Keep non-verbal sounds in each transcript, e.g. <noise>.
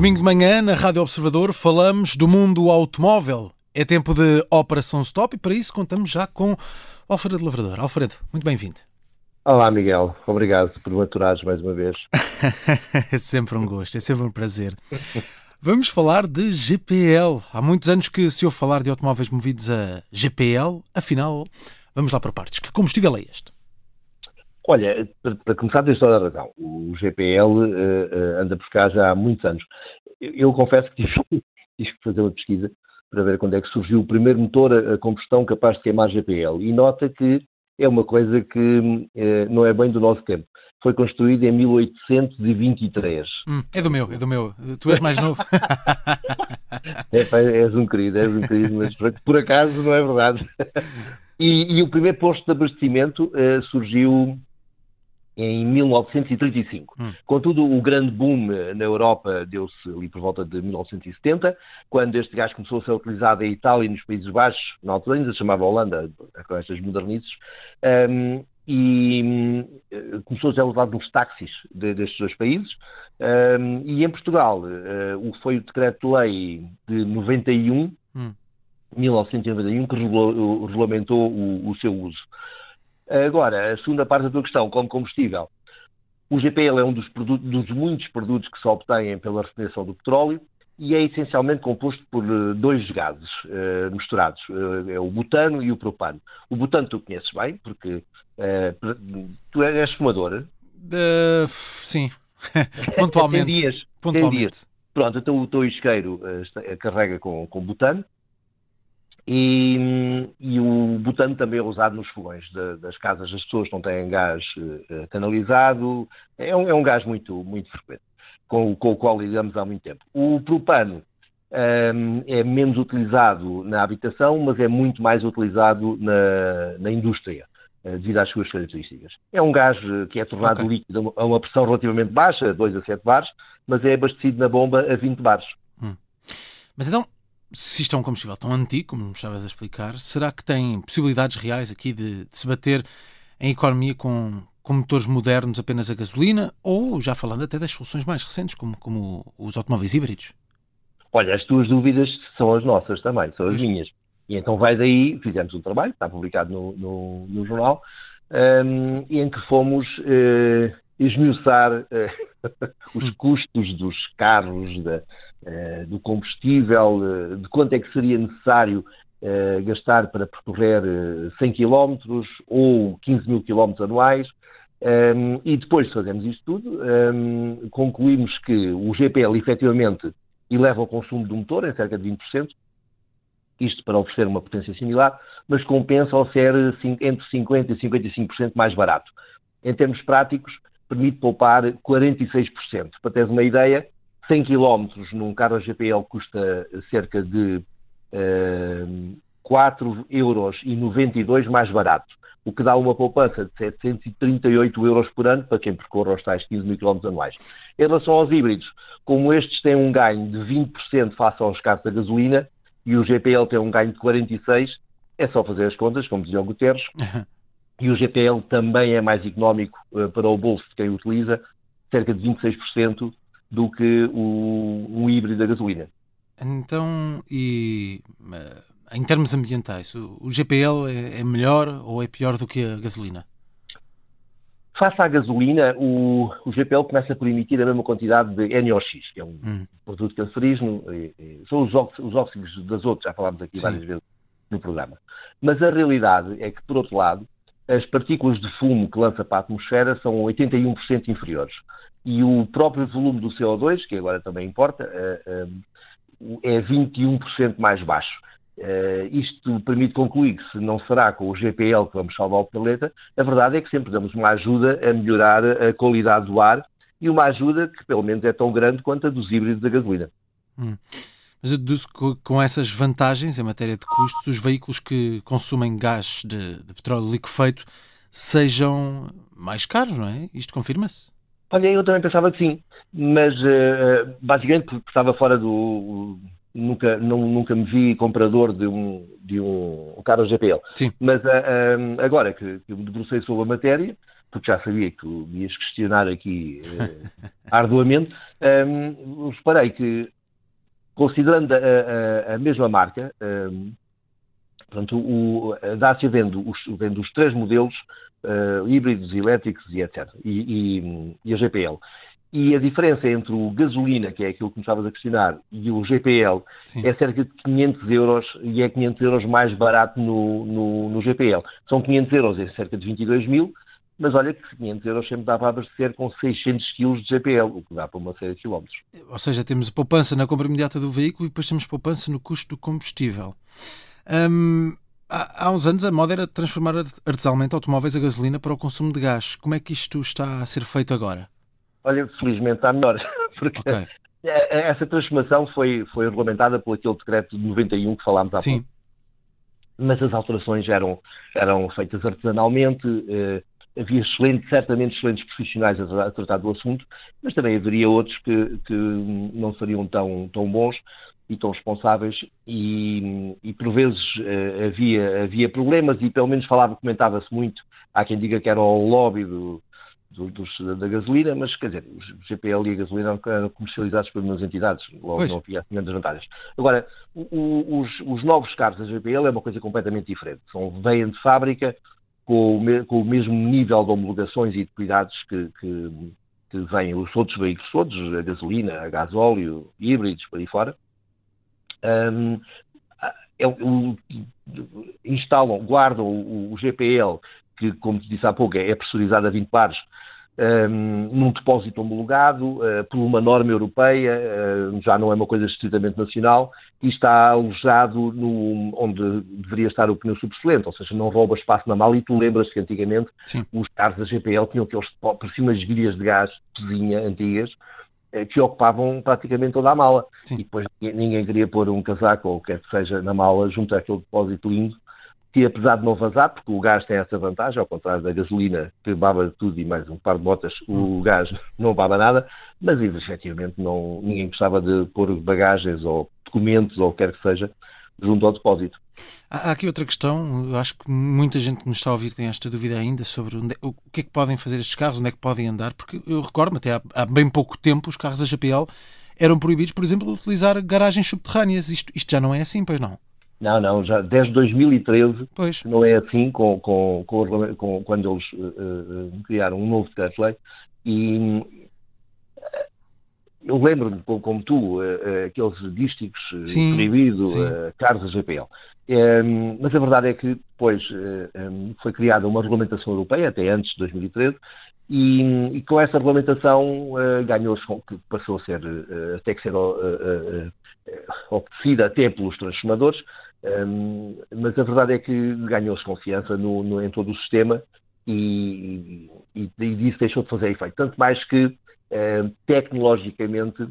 Domingo de manhã, na Rádio Observador, falamos do mundo automóvel. É tempo de Operação Stop e para isso contamos já com Alfredo Lavrador. Alfredo, muito bem-vindo. Olá, Miguel. Obrigado por me aturares mais uma vez. <laughs> é sempre um gosto, é sempre um prazer. Vamos falar de GPL. Há muitos anos que se ouve falar de automóveis movidos a GPL. Afinal, vamos lá para partes. Que combustível é este? Olha, para, começar, tens toda a razão. O GPL uh, uh, anda por cá já há muitos anos. Eu, eu confesso que tive, tive, que fazer uma pesquisa para ver quando é que surgiu o primeiro motor a, combustão capaz de queimar GPL. E nota que é uma coisa que uh, não é bem do nosso tempo. Foi construído em 1823. Hum, é do meu, é do meu. Tu és mais novo. <laughs> é, és um querido, és um querido, mas por, por acaso não é verdade. <laughs> E, e, o primeiro posto de abastecimento surgiu em 1935. Hum. Contudo, o grande boom eh, na Europa deu-se ali por volta de 1970, quando este gás começou a ser utilizado em Itália e nos Países Baixos, na altura ainda se chamava Holanda, com estas modernices, um, e um, começou a ser usado nos táxis de, destes dois países. Um, e em Portugal, uh, foi o decreto-lei de 91, hum. 1991, que regulamentou o, o seu uso. Agora, a segunda parte da tua questão, como combustível. O GPL é um dos, dos muitos produtos que se obtêm pela refinação do petróleo e é essencialmente composto por eh, dois gases uh, misturados, uh, é o butano e o propano. O butano tu conheces bem, porque uh, tu és fumador. sim, <laughs> pontualmente. tem dias, pontualmente. Tem dias. Pronto, então o teu isqueiro carrega com, com butano e, e, o butano também é usado nos fogões de, das casas. As pessoas não têm gás uh, canalizado. É um, é um, gás muito, muito frequente, com, com, o qual lidamos há muito tempo. O propano um, ehm, é menos utilizado na habitação, mas é muito mais utilizado na, na indústria, uh, devido às suas características. É um gás que é tornado okay. líquido a uma pressão relativamente baixa, 2 a 7 bares, mas é abastecido na bomba a 20 bares. Hum. Mas então, se isto é um combustível tão antigo, como me estavas a explicar, será que tem possibilidades reais aqui de, de se bater em economia com, com motores modernos apenas a gasolina ou, já falando até das soluções mais recentes, como, como os automóveis híbridos? Olha, as tuas dúvidas são as nossas também, são as Isso. minhas. E então vai daí, fizemos um trabalho, está publicado no, no, no jornal, um, em que fomos uh, esmiuçar uh, <laughs> os custos dos carros, da, uh, do combustível, uh, de quanto é que seria necessário gastar para percorrer 100 km ou 15 mil km anuais. Um, e depois de fazermos isto tudo, um, concluímos que o GPL efetivamente eleva o consumo do motor em cerca de 20%, isto para oferecer uma potência similar, mas compensa ao ser entre 50% e 55% mais barato. Em termos práticos, permite poupar 46%. Para teres uma ideia, 100 km num carro GPL custa cerca de uh, 4,92 euros mais barato, o que dá uma poupança de 738 euros por ano para quem percorre os tais 15 mil km anuais. Em relação aos híbridos, como estes têm um ganho de 20% face aos carros da gasolina e o GPL tem um ganho de 46%, é só fazer as contas, como dizia o Guterres, <laughs> e o GPL também é mais económico uh, para o bolso de quem utiliza, cerca de 26% do que o, um híbrido a gasolina. Então, e uh, em termos ambientais, o, o GPL é, é, melhor ou é pior do que a gasolina? Face à gasolina, o, o GPL começa por emitir a mesma quantidade de NOx, que é um hum. produto cancerígeno, e, e, são os, os óxidos das outras, já falámos aqui Sim. várias vezes no programa. Mas a realidade é que, por outro lado, as partículas de fumo que lança para a atmosfera são 81% inferiores. E o próprio volume do CO2, que agora também importa, eh, eh, é 21% mais baixo. Uh, isto permite concluir que se não será com o GPL que vamos salvar o planeta, a verdade é que sempre damos uma ajuda a melhorar a qualidade do ar e uma ajuda que pelo menos é tão grande quanto a dos híbridos da gasolina. Hum. Mas eu deduzo que com essas vantagens em matéria de custos, os veículos que consumem gás de, de petróleo liquefeito sejam mais caros, não é? Isto confirma-se? Olha, eu também pensava que sim, mas uh, basicamente porque estava fora do. Nunca, não, nunca me vi comprador de um, de um, um carro GPL. Sim. Mas uh, agora que, que me debrucei sobre a matéria, porque já sabia que me ias questionar aqui <laughs> arduamente, um, reparei que, considerando a, a, a mesma marca, um, portanto, o, a Dacia vende os, vende os três modelos uh, híbridos, elétricos e etc. E, e, e, a GPL. E a diferença entre o gasolina, que é aquilo que me estavas a questionar, e o GPL Sim. é cerca de 500 euros e é 500 euros mais barato no, no, no GPL. São 500 euros, é cerca de 22 mil, mas olha que 500 euros sempre dá para abastecer com 600 kg de GPL, o que dá para uma série de quilómetros. Ou seja, temos poupança na compra imediata do veículo e depois temos poupança no custo do combustível. Hum, há, há uns anos a moda era transformar artesanalmente automóveis a gasolina para o consumo de gás. Como é que isto está a ser feito agora? Olha, felizmente está melhor, <laughs> porque okay. essa transformação foi, foi regulamentada por aquele decreto de 91 que falámos há Sim. pouco. Mas as alterações eram, eram feitas artesanalmente, eh, havia excelentes, certamente excelentes profissionais a, tratar do assunto, mas também haveria outros que, que não seriam tão, tão bons e tão responsáveis e, e por vezes eh, havia, havia problemas e pelo menos falava, comentava-se muito, há quem diga que era o lobby do, do, dos, da gasolina, mas quer dizer, os GPL e a gasolina eram comercializados por umas entidades, logo pois. não havia grandes vantagens. Agora, o, os, os, novos carros da GPL é uma coisa completamente diferente. São, vêm de fábrica com o, com o mesmo nível de homologações e de cuidados que, que, que vêm os outros veículos todos, a gasolina, a gasóleo, híbridos, por aí fora. Um, é, instalam, guardam o, o, GPL, que, como te disse há pouco, é pressurizado a 20 bares, um, num depósito homologado uh, por uma norma europeia, uh, já não é uma coisa estritamente nacional, e está alojado no, onde deveria estar o pneu subsolente, ou seja, não rouba espaço na mala. E tu lembras que antigamente Sim. os carros da GPL tinham aqueles, por cima, as virilhas de gás cozinha antigas, eh, que ocupavam praticamente toda a mala. Sim. E depois ninguém queria pôr um casaco ou o que quer que seja na mala junto àquele depósito lindo, que apesar de não vazar, porque o gás tem essa vantagem, ao contrário da gasolina, que baba tudo e mais um par de botas, o hum. gás <laughs> não baba nada, mas efetivamente não, ninguém gostava de pôr bagagens ou documentos ou o que quer que seja junto ao depósito. Há aqui outra questão, eu acho que muita gente que nos está a ouvir tem esta dúvida ainda sobre onde, o que é que podem fazer estes carros, onde é que podem andar, porque eu recordo-me até há, há, bem pouco tempo os carros da GPL eram proibidos, por exemplo, de utilizar garagens subterrâneas. Isto, isto já não é assim, pois não? Não, não, já desde 2013 pois. não é assim com, com, com, com quando eles uh, criaram um novo decreto-lei e eu lembro-me, como tu, uh, aqueles dísticos uh, proibidos, uh, caros a GPL. Um, mas a verdade é que depois um, foi criada uma regulamentação europeia, até antes de 2013, e, e com essa regulamentação ganhou-se, que passou a ser, até que ser obedecida até pelos transformadores, um, mas a verdade é que ganhou-se confiança no, no, em todo o sistema e, e, e disso deixou de fazer efeito. Tanto mais que eh, tecnologicamente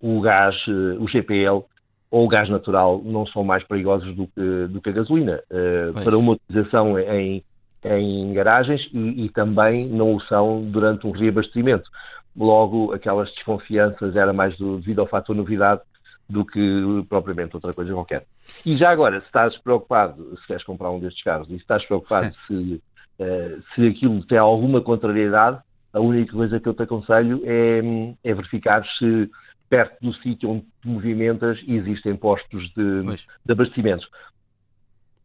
o gás, eh, o GPL ou o gás natural não são mais perigosos do que, do que a gasolina. Uh, para uma utilização em, em garagens e, e, também não o são durante um reabastecimento. Logo, aquelas desconfianças era mais do, devido ao fator novidade do que propriamente outra coisa qualquer. E já agora, se estás preocupado, se queres comprar um destes carros, e se estás preocupado <laughs> se, uh, se aquilo tem alguma contrariedade, a única coisa que eu te aconselho é, é verificar se perto do sítio onde te movimentas existem postos de, de abastecimento.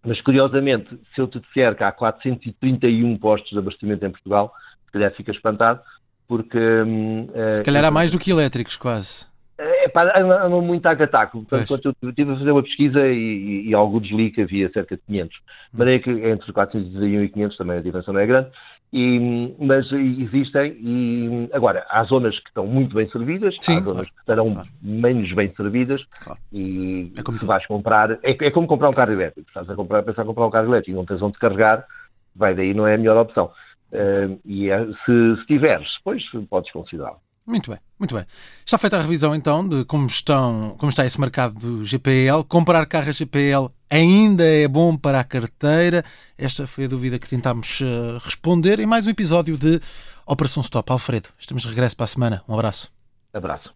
Mas, curiosamente, se eu te disser que há 431 postos de abastecimento em Portugal, se calhar fica espantado, porque... Hum, se calhar há mais do que elétricos, quase. É, pá, andam muito a cataco. Portanto, eu estive a fazer uma pesquisa e, e, e algo desli que havia cerca de 500. Mas é que entre 431 e 500 também a diferença não é grande. E, mas existem, e agora, há zonas que estão muito bem servidas, Sim, há zonas claro, que estarão claro. menos bem servidas, claro. e é como se vais comprar, é, é, como comprar um carro elétrico, estás a, comprar, a pensar em comprar um carro elétrico e não tens onde carregar, vai daí, não é a melhor opção. Uh, e é, se, se tiveres, depois podes considerá-lo. Muito bem, muito bem. Está feita a revisão então de como, estão, como está esse mercado do GPL. Comprar carros GPL ainda é bom para a carteira? Esta foi a dúvida que tentámos uh, responder em mais um episódio de Operação Stop. Alfredo, estamos de regresso para a semana. Um abraço. Abraço.